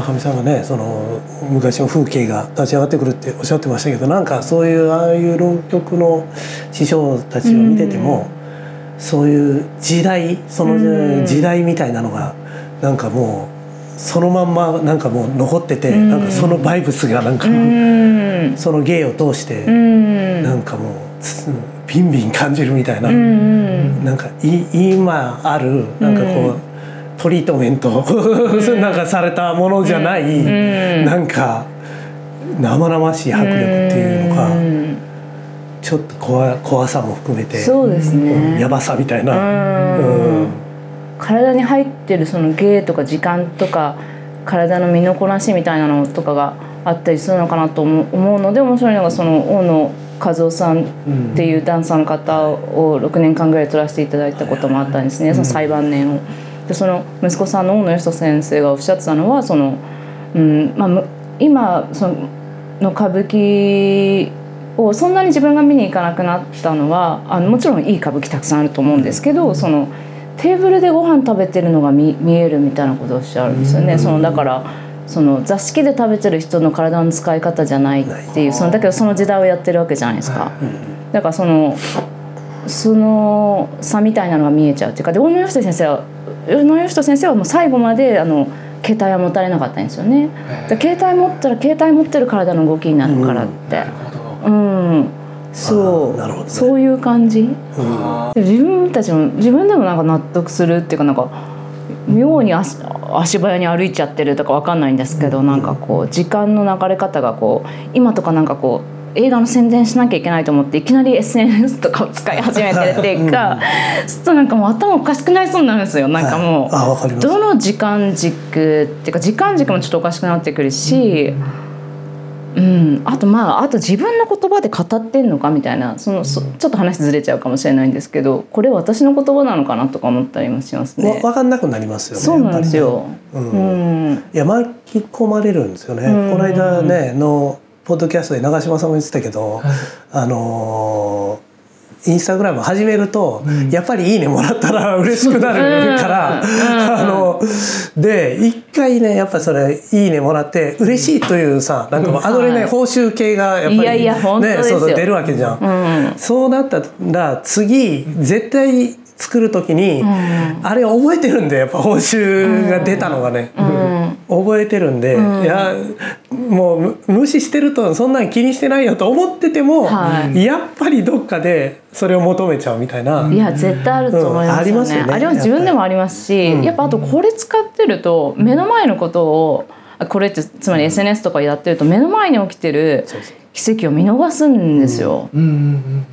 坂上さんがねその昔の風景が立ち上がってくるっておっしゃってましたけどなんかそういうああいう浪曲の師匠たちを見てても、そういう時代その時代みたいなのがなんかもうそのまんまなんかもう残ってて、なんかそのバイブスがなんか、その芸を通して、なんかもうビンビン感じるみたいな、なんかい今あるなんかこう。トリートメント。なんかされたものじゃない、うん、なんか生々しい迫力っていうのか、ちょっと怖怖さも含めてそうですね、やばさみたいな、体に入ってるその芸とか時間とか体の身のこなしみたいなのとかがあったりするのかなと思うので面白いのがその大野和夫さんっていうダンサーの方を6年間ぐらい取らせていただいたこともあったんですね、その最晩年を。でその息子さんの大野義人先生がおっしゃってたのはその、うんまあ、今その歌舞伎をそんなに自分が見に行かなくなったのはあのもちろんいい歌舞伎たくさんあると思うんですけどそのテーブルでご飯食べてるのが見見えるみたいなことをおっしゃるんですよね。そのだからその座敷で食べてる人の体の使い方じゃないっていうそのだけどその時代をやってるわけじゃないですか。だからそのその差みたいなのが見えちゃうっていうかで大野義人先生は宇野義人先生はもう最後まであの携帯は持たれなかったんですよね。携帯持ったら携帯持ってる体の動きになるからって。うん、うん、そう、ね、そういう感じ、うん、自分たちも自分でもなんか納得するっていうかなんか妙に足足早に歩いちゃってるとかわかんないんですけど、うん、なんかこう時間の流れ方がこう今とかなんかこう映画の宣伝しなきゃいけないと思っていきなり SNS とかを使い始めてっていうか、うん、ちょっとなんかもう頭おかしくなりそうになるんですよなんかもう、はい、どの時間軸っていうか時間軸もちょっとおかしくなってくるし。うん、あとまああと自分の言葉で語ってんのかみたいなそのそちょっと話ずれちゃうかもしれないんですけどこれ私の言葉なのかなとか思ったりもしますね。分かんなくなりますよね。そうなんですよ。ね、うん、うん、いや巻き込まれるんですよね。うん、この間ねのポッドキャストで長嶋さんも言ってたけど、はい、あのインスタグラム始めると、うん、やっぱり「いいね」もらったら嬉しくなるから、あので一回ねやっぱそれ「いいね」もらって嬉しいというさなんかアドレナリン報酬系がやっぱりねそう出るわけじゃん。うん、そうなったら次絶対作る時に、うん、あれ覚えてるんでやっぱ報酬が出たのがね、うん、覚えてるんで、うん、いやもう無視してるとそんなん気にしてないよと思ってても、はい、やっぱりどっかでそれを求めちゃうみたいな。いや絶対あると思いますよね。あよね。あれは自分でもありますしやっぱあとこれ使ってると目の前のことをこれってつまり SNS とかやってると目の前に起きてる奇跡を見逃すんですよ。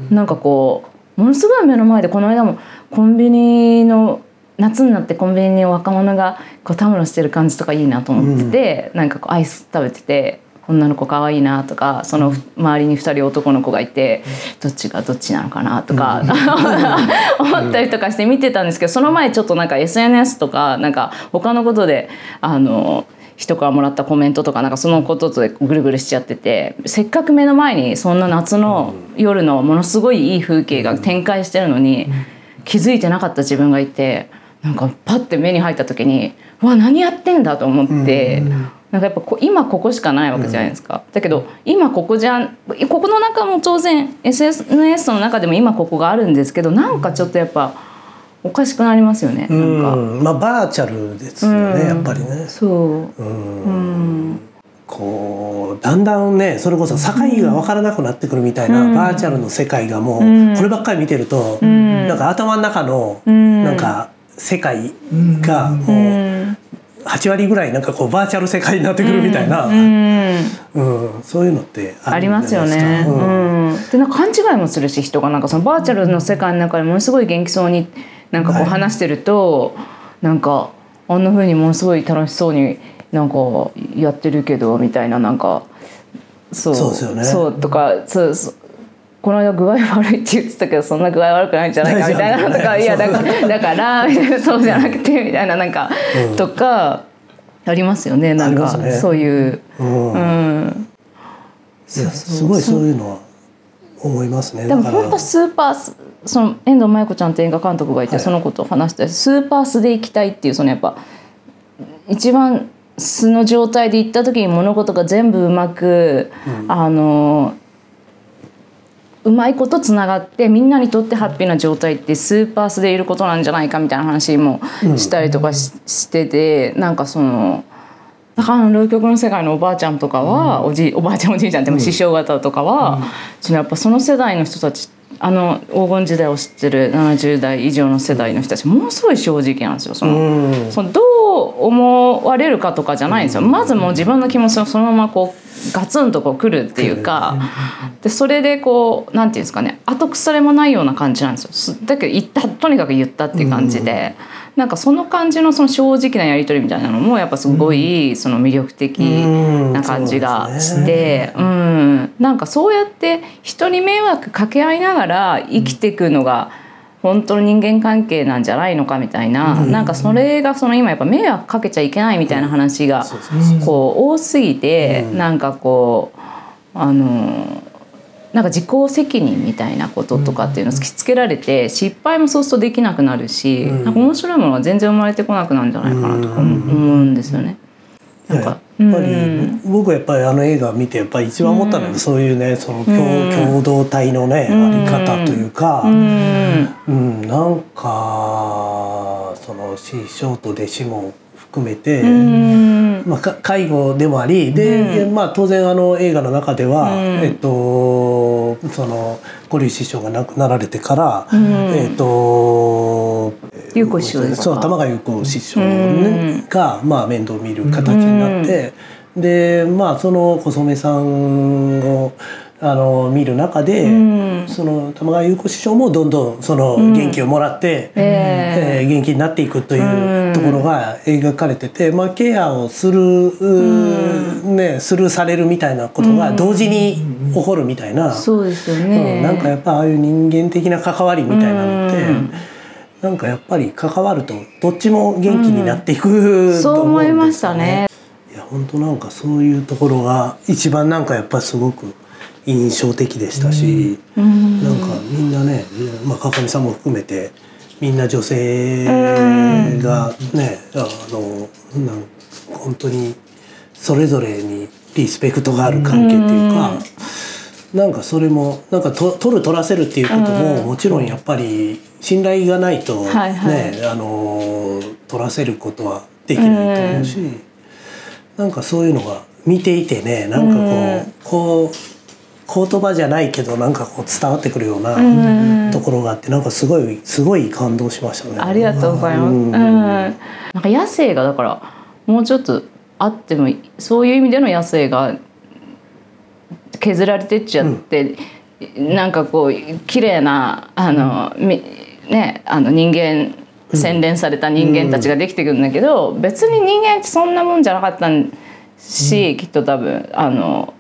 なんかこうものすごい目の前でこの間もコンビニの夏になってコンビニに若者がこうたむろしてる感じとかいいなと思ってて、うん、なんかこうアイス食べてて女の子可愛いなとかその周りに2人男の子がいてどっちがどっちなのかなとか、うん、思ったりとかして見てたんですけどその前ちょっとなんか SNS とかなんか他のことであの人からもらったコメントとかなんかそのことでぐるぐるしちゃっててせっかく目の前にそんな夏の夜のものすごいいい風景が展開してるのに。気づいてなかった自分がいてなんかパッて目に入った時にうわ何やってんだと思って、うん、なんかやっぱこ今ここしかないわけじゃないですか、うん、だけど今ここじゃここの中も当然 SNS の中でも今ここがあるんですけどなんかちょっとやっぱおかしくなりますよね。なんか、まあバーチャルですよね、やっぱりね。そう、うんこうだんだんねそれこそ境が分からなくなってくるみたいな、バーチャルの世界がもう、こればっかり見てると、うん、なんか頭の中の、なんか世界がもう8割ぐらいなんかこうバーチャル世界になってくるみたいな、うん。そういうのってありますよね。うん。でなんか勘違いもするし人がなんかそのバーチャルの世界の中でものすごい元気そうになんかこう話してると、はい、なんかあんなふうにものすごい楽しそうに。なんかやってるけどみたいななんかそうそうですよね。そうとかそうそうこの間具合悪いって言ってたけどそんな具合悪くないんじゃないかみたいなとかいやだから だからそうじゃなくてみたいななんか、うん、とかありますよねなんか、ね、そういう。うん、うん、すごいそういうのは思いますね。でも本当スーパーその遠藤麻衣子ちゃんって映画監督がいて、はい、そのことを話してスーパースで行きたいっていうそのやっぱ一番素の状態で行った時に物事が全部うまく、うん、あのうまいことつながってみんなにとってハッピーな状態ってスーパースでいることなんじゃないかみたいな話もしたりとかし,、しててなんかその。だから浪曲の世界のおばあちゃんとかは、うん、おじおばあちゃんおじいちゃんっても師匠方とかは、うん、そのやっぱその世代の人たちあの黄金時代を知ってる70代以上の世代の人たちものすごい正直なんですよそのうん、そのどう思われるかとかじゃないんですよ。まずもう自分の気持ちをそのままこうガツンとこう来るっていうかでそれでこうなんていうんですかね後腐れもないような感じなんですよ。だけど言ったとにかく言ったっていう感じで。うんなんかその感じのその正直なやり取りみたいなのもやっぱすごいその魅力的な感じがして、うん、なんかそうやって人に迷惑かけ合いながら生きていくのが本当の人間関係なんじゃないのかみたいな、うん、なんかそれがその今やっぱ迷惑かけちゃいけないみたいな話がこう多すぎて、なんかこうあのなんか自己責任みたいなこととかっていうのを突きつけられて失敗もそうするとできなくなるし、うん、なんか面白いものが全然生まれてこなくなるんじゃないかなとか思うんですよね。なんかやっぱり、うん、僕やっぱりあの映画を見てやっぱり一番思ったのは、うん、そういうねその共,、共同体のね、あり方というか、うん。なんかその師匠と弟子も含めて、まあ、介護でもありで、まあ、当然あの映画の中では、えっと、その五竜師匠が亡くなられてから、えっと優子師匠ですそう玉川優子師匠、ねが、まあ、面倒見る形になって、でまあその小染さんをあの見る中で、うん、その玉川優子師匠もどんどんその元気をもらって、うん、えー、元気になっていくというところが描かれてて、まあ、ケアをする、うん、ね、スルーされるみたいなことが同時に起こるみたいな、そうですよね、うん、なんかやっぱああいう人間的な関わりみたいなのって、なんかやっぱり関わるとどっちも元気になっていく、うん、そう思いましたね。いや本当なんかそういうところが一番なんかやっぱすごく印象的でしたし、うん、なんかみんなね、まあ、川上さんも含めてみんな女性がね、あのなん本当にそれぞれにリスペクトがある関係っていうか、うなんかそれもなんかと取る取らせるっていうことももちろんやっぱり信頼がないとね、はいはい、あの取らせることはできないと思うし、うなんかそういうのが見ていてねなんかこう、こう言葉じゃないけどなんかこう伝わってくるようなところがあってなんかすごいすごい感動しましたね。ありがとうございます。うん、なんか野生がだからもうちょっとあってもそういう意味での野生が削られてっちゃって、うん、なんかこう綺麗なあの、うん、ねあの人間洗練された人間たちができてくるん。だけど、別に人間ってそんなもんじゃなかったし、きっと多分あの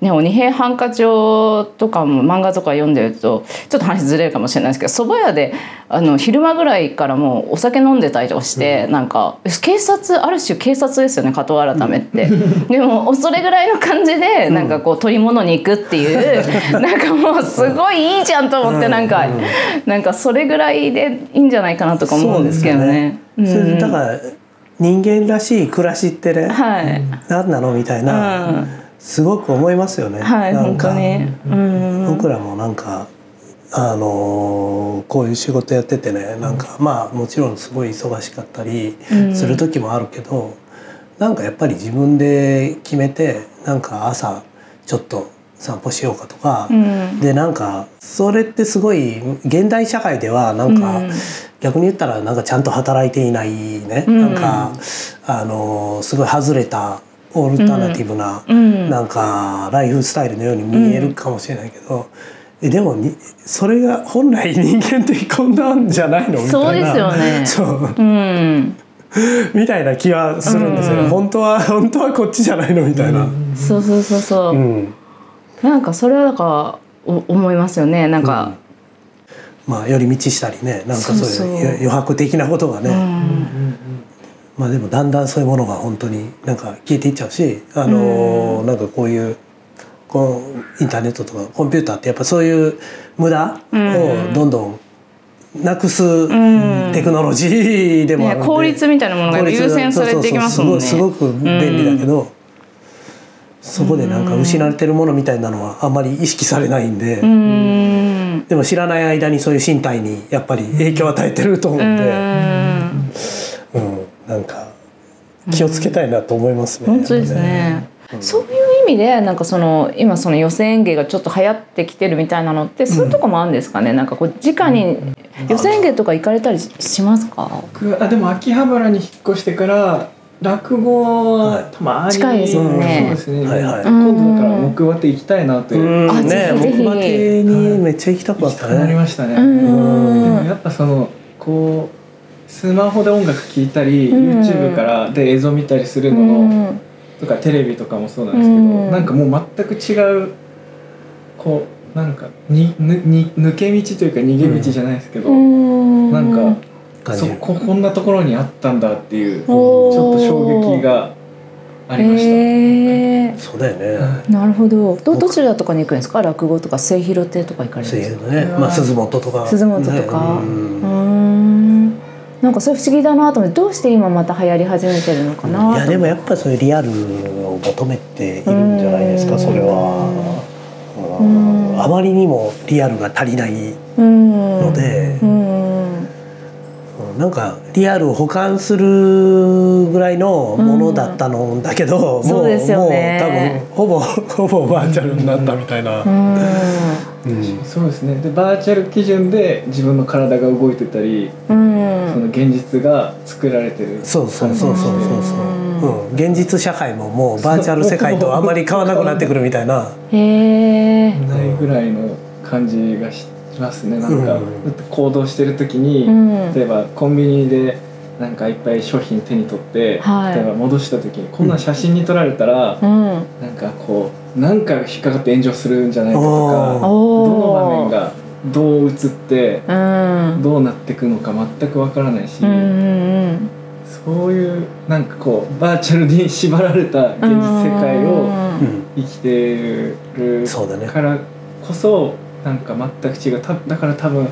ね、鬼平犯科帳とかも漫画とか読んでるとちょっと話ずれるかもしれないですけど蕎麦屋であの昼間ぐらいからもうお酒飲んでたりとかして、うん、なんか警察ある種警察ですよね加藤改めって、うん、でもそれぐらいの感じでなんかこう取り物に行くっていう、うん、なんかもうすごいいいじゃんと思ってなんか、うん、なんかそれぐらいでいいんじゃないかなとか思うんですけどね。それだから人間らしい暮らしってね、はい、何なのみたいな。すごく思いますよね。はい、なんか、ね、僕らもなんかあのこういう仕事やっててねなんか、まあもちろんすごい忙しかったりする時もあるけど、うん、なんかやっぱり自分で決めてなんか朝ちょっと散歩しようかとか、うん、でなんかそれってすごい現代社会ではなんか、うん、逆に言ったらなんかちゃんと働いていないね、うん、なんかあのすごい外れたオルタナティブな、うん、なんかライフスタイルのように見えるかもしれないけど、うん、でもにそれが本来人間ってこんなんじゃないのみたいな。そうですよね。そう、うん、みたいな気はするんですよ、うん、本当は本当はこっちじゃないのみたいな、そうそうそうそう、うん、なんかそれはだから思いますよね。なんか、まあ寄り道したりね。なんかそういう余白的なことがね、まあでもだんだんそういうものが本当になんか消えていっちゃうしあのなんかこういうこうインターネットとかコンピューターってやっぱそういう無駄をどんどんなくすテクノロジーでもあるんで、効率みたいなものが優先されてきますもん。ねすごく便利だけど、そこでなんか失われてるものみたいなのはあんまり意識されないんで、でも知らない間にそういう身体にやっぱり影響を与えてると思うんで、うんなんか気をつけたいなと思いますね。本当ですね。そういう意味でなんかその今その寄せ演芸がちょっと流行ってきてるみたいなのってそういうとこもあるんですかね、うん、なんかこう直に寄せ演芸とか行かれたりしますか？あでも秋葉原に引っ越してから落語はたまに近いですよね。そうですね。はいはい、今度だから木馬って行きたいなという。あね木馬亭にめっちゃ行きたかったね。なりましたね。でもやっぱそのこうスマホで音楽聴いたり、YouTube からで映像見たりするのの、とかテレビとかもそうなんですけど、なんかもう全く違うこうなんかにに抜け道というか逃げ道じゃないですけど、なんか。そここんなところにあったんだっていうちょっと衝撃がありました。えー、そうだよね。なるほど。どどちらとかに行くんですか？落語とか末広亭とか行かれるんですか？ね。まあ鈴本とか。鈴本とか。うん。なんかそれ不思議だなと思ってどうして今また流行り始めてるのかな。いやでもやっぱそういうリアルを求めているんじゃないですか。それは。あまりにもリアルが足りないので。なんかリアルを保管するぐらいのものだったのだけど、うん、もう、ね、もう多分ほぼほぼバーチャルになったみたいな、うん。うん、そうですね。でバーチャル基準で自分の体が動いてたり、その現実が作られてる。そうそうそうそうそう。そう、うん、現実社会ももうバーチャル世界とあんまり変わらなくなってくるみたいな。へえないぐらいの感じがして。ますね。なんか、行動してる時に、例えばコンビニでなんかいっぱい商品手に取って、はい、例えば戻した時にこんな写真に撮られたら、うん、なんかこうなんか引っかかって炎上するんじゃないかとかどの場面がどう映って、どうなっていくのか全くわからないし、うんうんうん、そういうなんかこうバーチャルに縛られた現実世界を生きてるからこそ。なんか全く違う。ただから多分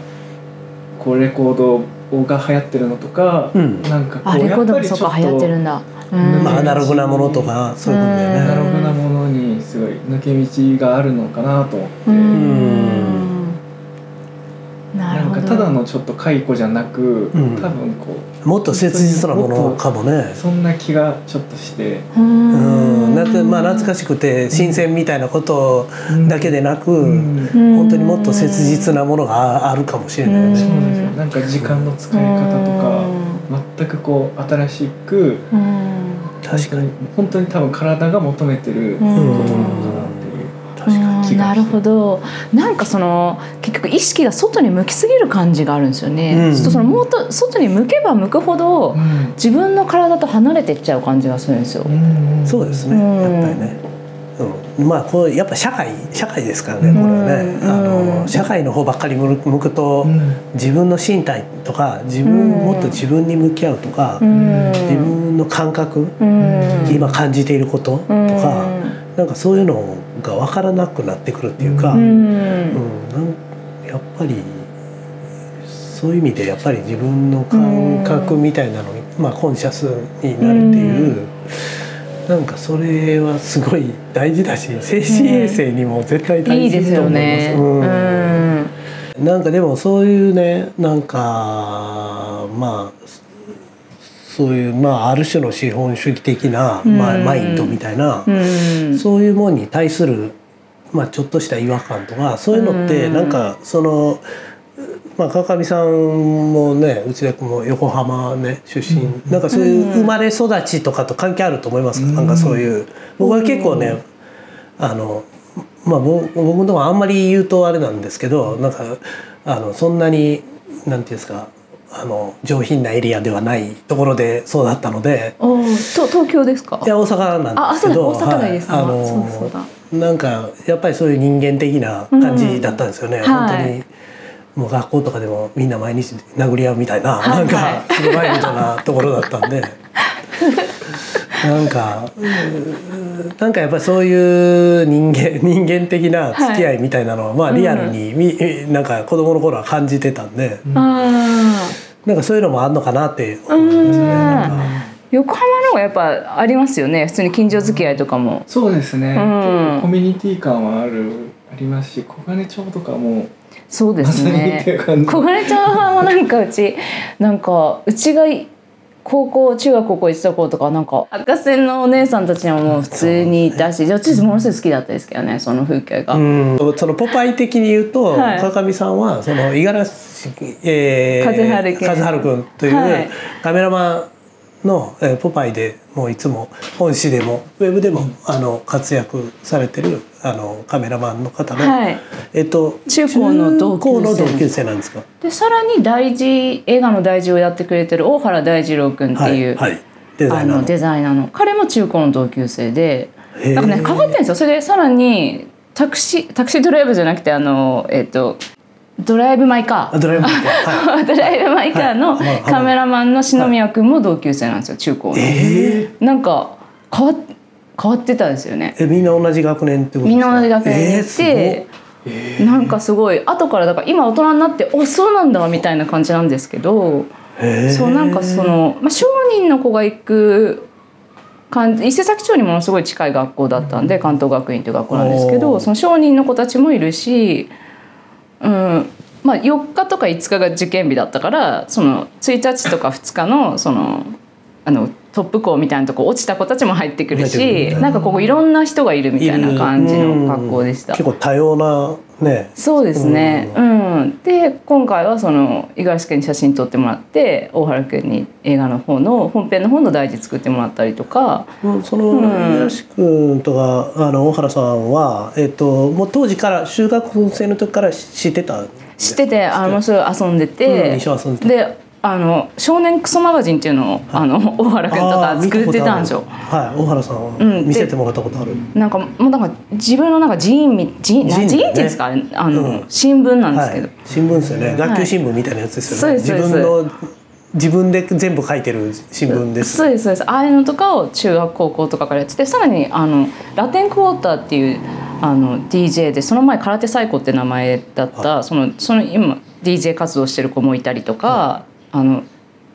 こうレコードが流行ってるのとか、うん、なんかこうやっぱりちょっと流行ってるんだ、まあアナログなものとかそういうことだよね。アナログなものにすごい抜け道があるのかなと思って。うん。なんかただのちょっと解雇じゃなく、うん、多分こうもっと切実なものかもね。そんな気がちょっとして。うんだってまあ懐かしくて新鮮みたいなことだけでなく、うん、本当にもっと切実なものがあるかもしれないよね。そうですよ。なんか時間の使い方とか全くこう新しく確かに。本当に多分体が求めてることなのかななるほど。なんかその結局意識が外に向きすぎる感じがあるんですよね、うん、そのもっと外に向けば向くほど、自分の体と離れていっちゃう感じがするんですよ、うん、そうですね、やっぱりね。うん、まあこうやっぱ社会社会ですからねこれはね、あの社会の方ばっかり向くと、自分の身体とか自分、もっと自分に向き合うとか、自分の感覚、今感じていることとか、なんかそういうのが分からなくなってくるっていうか、うん、やっぱりそういう意味でやっぱり自分の感覚みたいなのに、まあ、コンシャスになるっていう。なんかそれはすごい大事だし精神衛生にも絶対大事だと思います。ね。うん、なんかでもそういうねなんかまあそういう、まあ、ある種の資本主義的な、まあ、マインドみたいな、そういうものに対する、まあ、ちょっとした違和感とかそういうのってなんかその。まあ、川上さんもね内田君も横浜ね出身、うん、なんかそういう生まれ育ちとかと関係あると思いますか、うん、なんかそういう。僕は結構ねあのまあ僕のとこあんまり言うとあれなんですけどなんかあのそんなになんていうんですかあの上品なエリアではないところでそうだったので東京ですか？いや大阪なんですけど大阪内です、はい、あのなんかやっぱりそういう人間的な感じだったんですよね、うん、本当に、はい、もう学校とかでもみんな毎日殴り合うみたいな、はい、なんかすごいみたいなところだったんでなんかなんかやっぱりそういう人間 人間的な付き合いみたいなのは、はい、まあリアルにみ、うん、なんか子供の頃は感じてたんで、うん、なんかそういうのもあるのかなって思いますね。横浜の方がやっぱありますよね普通に近所付き合いとかも。そうですね、うん、コミュニティ感はあるありますし小金町とかもそうですね。小金町はなんかうちなんかうちが高校中学高校行ってた子とかなんか赤線のお姉さんたちにはもう普通にいたし、ね、私ものすごい好きだったですけどねその風景が。そのポパイ的に言うと、はい、川上さんはその五十嵐、えー、和春君というカメラマンの、えー、ポパイでもういつも本誌でもウェブでも、あの活躍されてるあのカメラマンの方の、はい、えっと、中高の同級生なんですか？でさらに大事映画の大事をやってくれてる大原大二郎君っていう、はいはい、デザイナーの。デザイナーの。彼も中高の同級生で。なんかね変わってるんですよ。それでさらにタクシータクシードライブじゃなくてあの、えっと、ドライブ・マイカー。ドライブ・マイカー。はい、ドライブ・マイカーのカメラマンの篠宮君も同級生なんですよ、中高の。えー、なんか変わ変わってたんですよね。えみんな同じ学年ってことみんな同じ学年にいて、えー、なんかすごい後からだから今大人になっておそうなんだみたいな感じなんですけど、えー、そうなんかその、まあ、商人の子が行く伊勢崎町にものすごい近い学校だったんで関東学院という学校なんですけどその商人の子たちもいるしうん。まあ、4日とか5日が受験日だったからその1日とか2日のそのあのトップ校みたいなとこ落ちた子たちも入ってくるしな。んかここいろんな人がいるみたいな感じの学校でした。結構多様なね。そうですね。うん、うん、で今回はその五十嵐君に写真撮ってもらって大原君に映画の方の本編の方の大事作ってもらったりとか。うん、その五十嵐君とかあの大原さんはえっ、ー、ともう当時から修学生の時から知ってた。知っててあのすぐ遊んでて、うん、であの少年クソマガジンっていうのを、あの大原君とか作ってたんですよ。はい、大原さん、うん、見せてもらったことある。なんかもうなんか自分のなんか寺院み寺院寺院っていうんですか、ね、あの、うん、新聞なんですけど、はい、新聞ですよね。学級新聞みたいなやつですよね。はい、自分の自分で全部書いてる新聞です。そうですそうです。ああいうのとかを中学高校とかからやってて、さらにあのラテンクォーターっていうあの DJ でその前空手サイコって名前だったそのその今 DJ 活動してる子もいたりとか。あの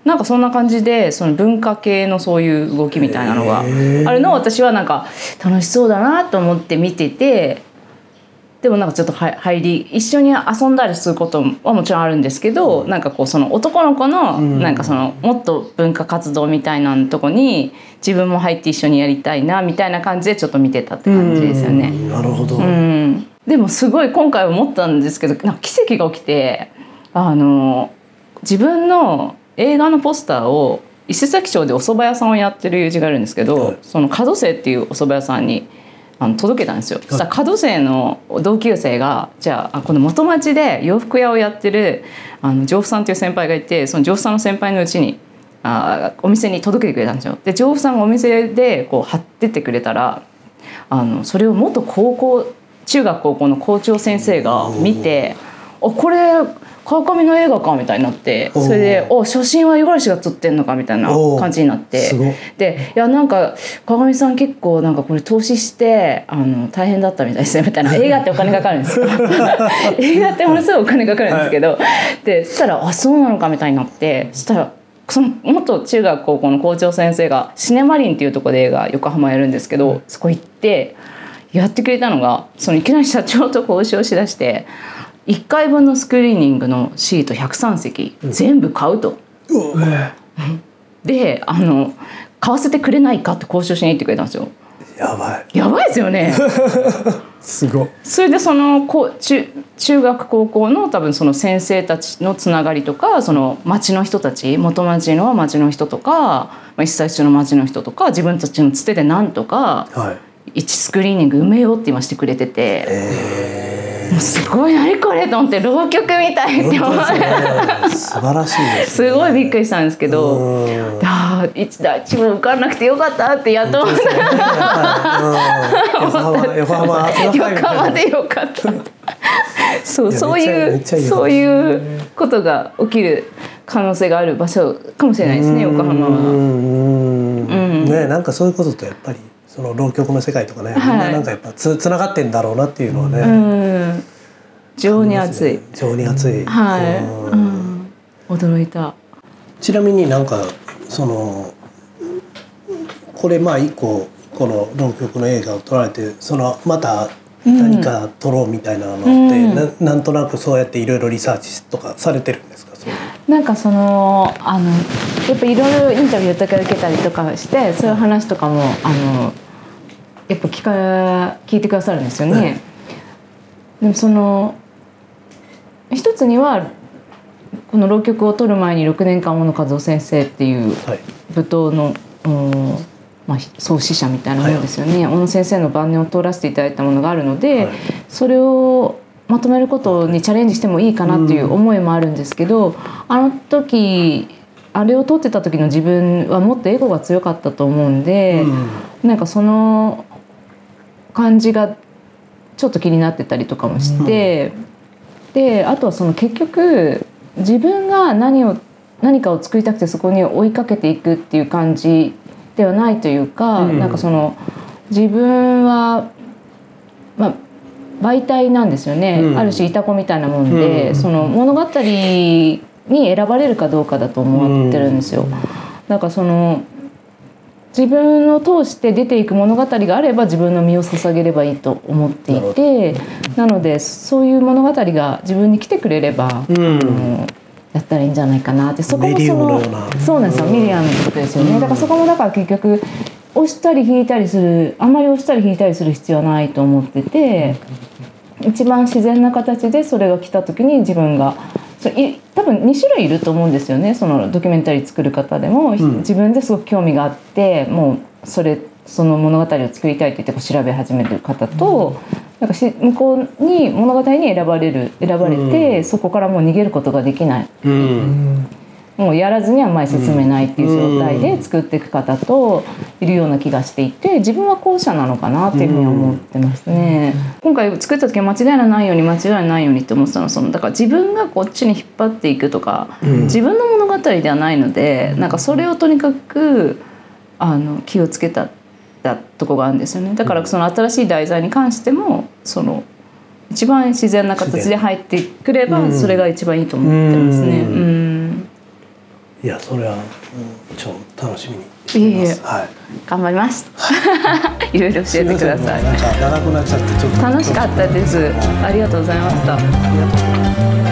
なんかそんな感じでその文化系のそういう動きみたいなのがあるのを私はなんか楽しそうだなと思って見ててでもなんかちょっと入り一緒に遊んだりすることはもちろんあるんですけどなんかこうその男の子のなんかそのもっと文化活動みたいなとこに自分も入って一緒にやりたいなみたいな感じでちょっと見てたって感じですよね。なるほど、うん、でもすごい今回思ったんですけどなんか奇跡が起きてあの自分の映画のポスターを伊勢崎町でお蕎麦屋さんをやってる友人がいるんですけど、はい、その門生っていうお蕎麦屋さんにあの届けたんですよ。そしたら門生の同級生がじゃあこの元町で洋服屋をやってるあの上夫さんっていう先輩がいてその上夫さんの先輩のうちにあお店に届けてくれたんですよ。で上夫さんがお店でこう貼ってってくれたらあのそれを元高校中学高校の校長先生が見て「あこれ川上の映画かみたいになってそれでお写真は五十嵐が撮ってんのかみたいな感じになって。でいやなんか川上さん結構なんかこれ投資してあの大変だったみたいですねみたいな。映画ってお金かかるんですよ。映画ってものすごいお金かかるんですけど、はい、でそしたらあそうなのかみたいになってそしたらその元中学高校の校長先生がシネマリンっていうところで映画横浜やるんですけどそこ行ってやってくれたのがそのいきなり社長と交渉しだして1回分のスクリーニングのシート103席、全部買うと。であの買わせてくれないかって交渉しに行ってくれたんですよ。やばい。やばいですよね。すごそれでそのこ中中学高校の多分その先生たちのつながりとかその町の人たち元町の町の人とか、まあ、一切一緒の町の人とか自分たちのつてでなんとか、はい、1スクリーニング埋めようって言わしてくれてて。えーもうすごい何これと思って浪曲みたいって思って、ね、素晴らしいです、ね、すごいびっくりしたんですけどあ一大一部受かんなくてよかったってやっと思った、横浜横浜横浜でよかった。そうそういうそういうことが起きる可能性がある場所かもしれないですね横浜は。うん。ねなんかそういうこととやっぱりその浪曲の世界とかね、はい、みんななんかやっぱつつながってんだろうなっていうのはね、うん、情に熱い。情に熱い、はい、うん、驚いた。ちなみになんかそのこれまあ一個この浪曲の映画を撮られてそのまた何か撮ろうみたいなのって、うん、ななんとなくそうやっていろいろリサーチとかされてるんですか？なんかそのあのやっぱいろいろインタビューとか受けたりとかしてそういう話とかもあのやっぱ聞か聞いてくださるんですよね。でもその一つにはこの浪曲を取る前に6年間小野和夫先生っていう舞踏の、はい、まあ、創始者みたいなものですよね、はい、小野先生の晩年を通らせていただいたものがあるので、はい、それをまとめることにチャレンジしてもいいかなっていう思いもあるんですけど、うん、あの時あれを撮ってた時の自分はもっとエゴが強かったと思うんで、うん、なんかその感じがちょっと気になってたりとかもして、うん、であとはその結局自分が何を何かを作りたくてそこに追いかけていくっていう感じではないというか、うん、なんかその自分は、まあ、媒体なんですよね、うん、ある種いた子みたいなもんで、うん、その物語に選ばれるかどうかだと思ってるんですよ。なんかその自分を通して出ていく物語があれば自分の身を捧げればいいと思っていてなのでそういう物語が自分に来てくれれば、うん、やったらいいんじゃないかなってそこもそのそうなんですよミリアムってことですよね、だからそこもだから結局押したり引いたりするあんまり押したり引いたりする必要はないと思ってて一番自然な形でそれが来た時に自分が多分2種類いると思うんですよね。そのドキュメンタリー作る方でも、うん、自分ですごく興味があってもうそれその物語を作りたいって言って調べ始めてる方と、なんかし向こうに物語に選ばれる選ばれて、うん、そこからもう逃げることができない、うん、もうやらずには前進めないっていう状態で作っていく方といるような気がしていて自分は後者なのかなっていうふうに思ってますね。今回作った時は間違いのないように間違いないようにって思ってたのそのだから自分がこっちに引っ張っていくとか、自分の物語ではないのでなんかそれをとにかくあの気をつけたたとこがあるんですよね。だからその新しい題材に関してもその一番自然な形で入ってくればそれが一番いいと思ってますね。うんいやそれは、うん、超楽しみにしてます。はい。頑張ります。いろいろ教えてください。なんか長くなっちゃってちょっと楽しかったです。ありがとうございました。